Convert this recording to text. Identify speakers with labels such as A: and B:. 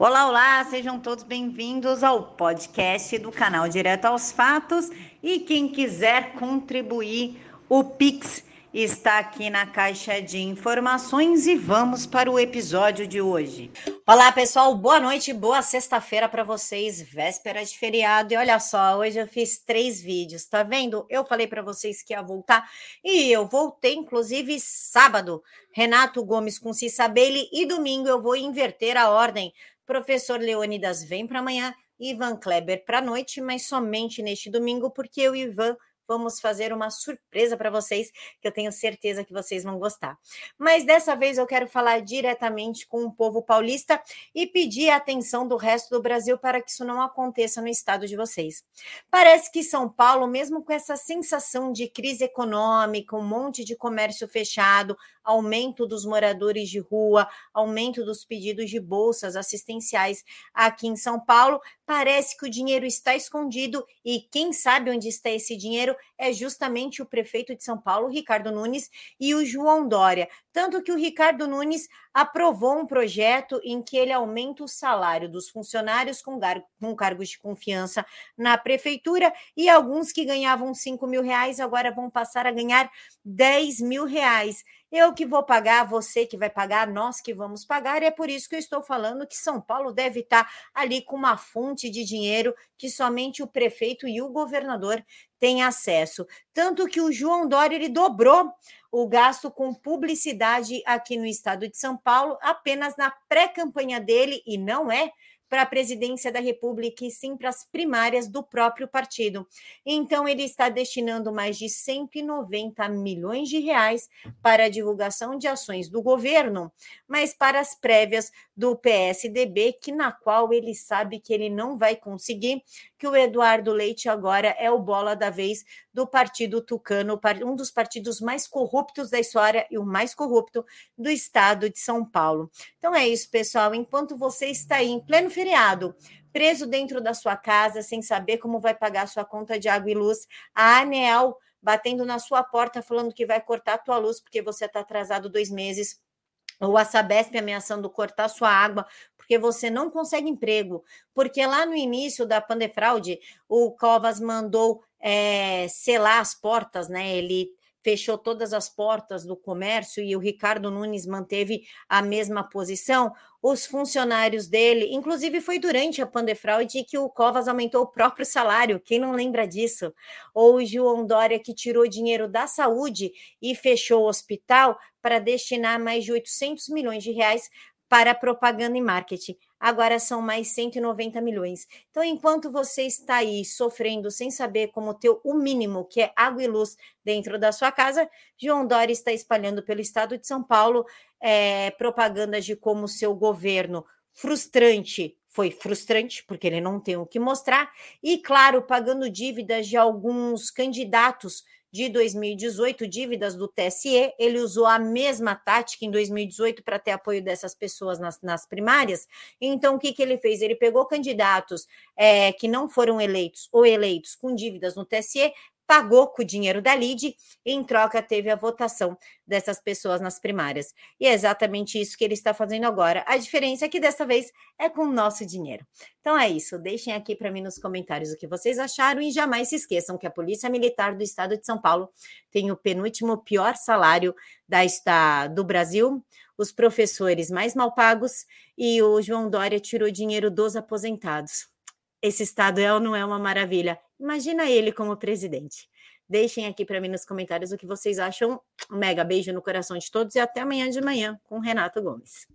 A: Olá, olá, sejam todos bem-vindos ao podcast do canal Direto aos Fatos. E quem quiser contribuir, o Pix está aqui na caixa de informações e vamos para o episódio de hoje.
B: Olá, pessoal, boa noite, boa sexta-feira para vocês, véspera de feriado. E olha só, hoje eu fiz três vídeos, tá vendo? Eu falei para vocês que ia voltar e eu voltei, inclusive, sábado. Renato Gomes com Cissa Bailey e domingo eu vou inverter a ordem Professor Leônidas vem para amanhã, Ivan Kleber para a noite, mas somente neste domingo, porque o Ivan vamos fazer uma surpresa para vocês, que eu tenho certeza que vocês vão gostar. Mas dessa vez eu quero falar diretamente com o povo paulista e pedir a atenção do resto do Brasil para que isso não aconteça no estado de vocês. Parece que São Paulo, mesmo com essa sensação de crise econômica, um monte de comércio fechado, aumento dos moradores de rua, aumento dos pedidos de bolsas assistenciais aqui em São Paulo, parece que o dinheiro está escondido e quem sabe onde está esse dinheiro é justamente o prefeito de São Paulo, Ricardo Nunes, e o João Dória. Tanto que o Ricardo Nunes aprovou um projeto em que ele aumenta o salário dos funcionários com, com cargos de confiança na prefeitura e alguns que ganhavam 5 mil reais agora vão passar a ganhar 10 mil reais. Eu que vou pagar, você que vai pagar, nós que vamos pagar, e é por isso que eu estou falando que São Paulo deve estar ali com uma fonte de dinheiro que somente o prefeito e o governador têm acesso. Tanto que o João Dória ele dobrou o gasto com publicidade aqui no estado de São Paulo apenas na pré-campanha dele, e não é para a presidência da República e sim para as primárias do próprio partido. Então, ele está destinando mais de 190 milhões de reais para a divulgação de ações do governo, mas para as prévias do PSDB, que na qual ele sabe que ele não vai conseguir, que o Eduardo Leite agora é o bola da vez do Partido Tucano, um dos partidos mais corruptos da história e o mais corrupto do estado de São Paulo. Então é isso, pessoal. Enquanto você está aí em pleno feriado, preso dentro da sua casa, sem saber como vai pagar sua conta de água e luz, a ANEAL batendo na sua porta falando que vai cortar a tua luz porque você está atrasado dois meses ou a Sabesp ameaçando cortar sua água porque você não consegue emprego, porque lá no início da pandefraude o Covas mandou é, selar as portas, né? Ele fechou todas as portas do comércio e o Ricardo Nunes manteve a mesma posição, os funcionários dele, inclusive foi durante a Pandefraude que o Covas aumentou o próprio salário, quem não lembra disso? Ou o João Dória que tirou dinheiro da saúde e fechou o hospital para destinar mais de 800 milhões de reais para propaganda e marketing. Agora são mais 190 milhões. Então, enquanto você está aí sofrendo sem saber como ter o mínimo, que é água e luz, dentro da sua casa, João Dória está espalhando pelo estado de São Paulo é, propagandas de como seu governo frustrante foi frustrante, porque ele não tem o que mostrar, e, claro, pagando dívidas de alguns candidatos de 2018, dívidas do TSE, ele usou a mesma tática em 2018 para ter apoio dessas pessoas nas, nas primárias. Então, o que, que ele fez? Ele pegou candidatos é, que não foram eleitos ou eleitos com dívidas no TSE, pagou com o dinheiro da LID e, em troca, teve a votação dessas pessoas nas primárias. E é exatamente isso que ele está fazendo agora. A diferença é que dessa vez é com o nosso dinheiro. Então é isso. Deixem aqui para mim nos comentários o que vocês acharam e jamais se esqueçam que a Polícia Militar do Estado de São Paulo tem o penúltimo pior salário da, do Brasil, os professores mais mal pagos e o João Dória tirou dinheiro dos aposentados. Esse estado é ou não é uma maravilha? Imagina ele como presidente. Deixem aqui para mim nos comentários o que vocês acham. Um mega beijo no coração de todos e até amanhã de manhã com Renato Gomes.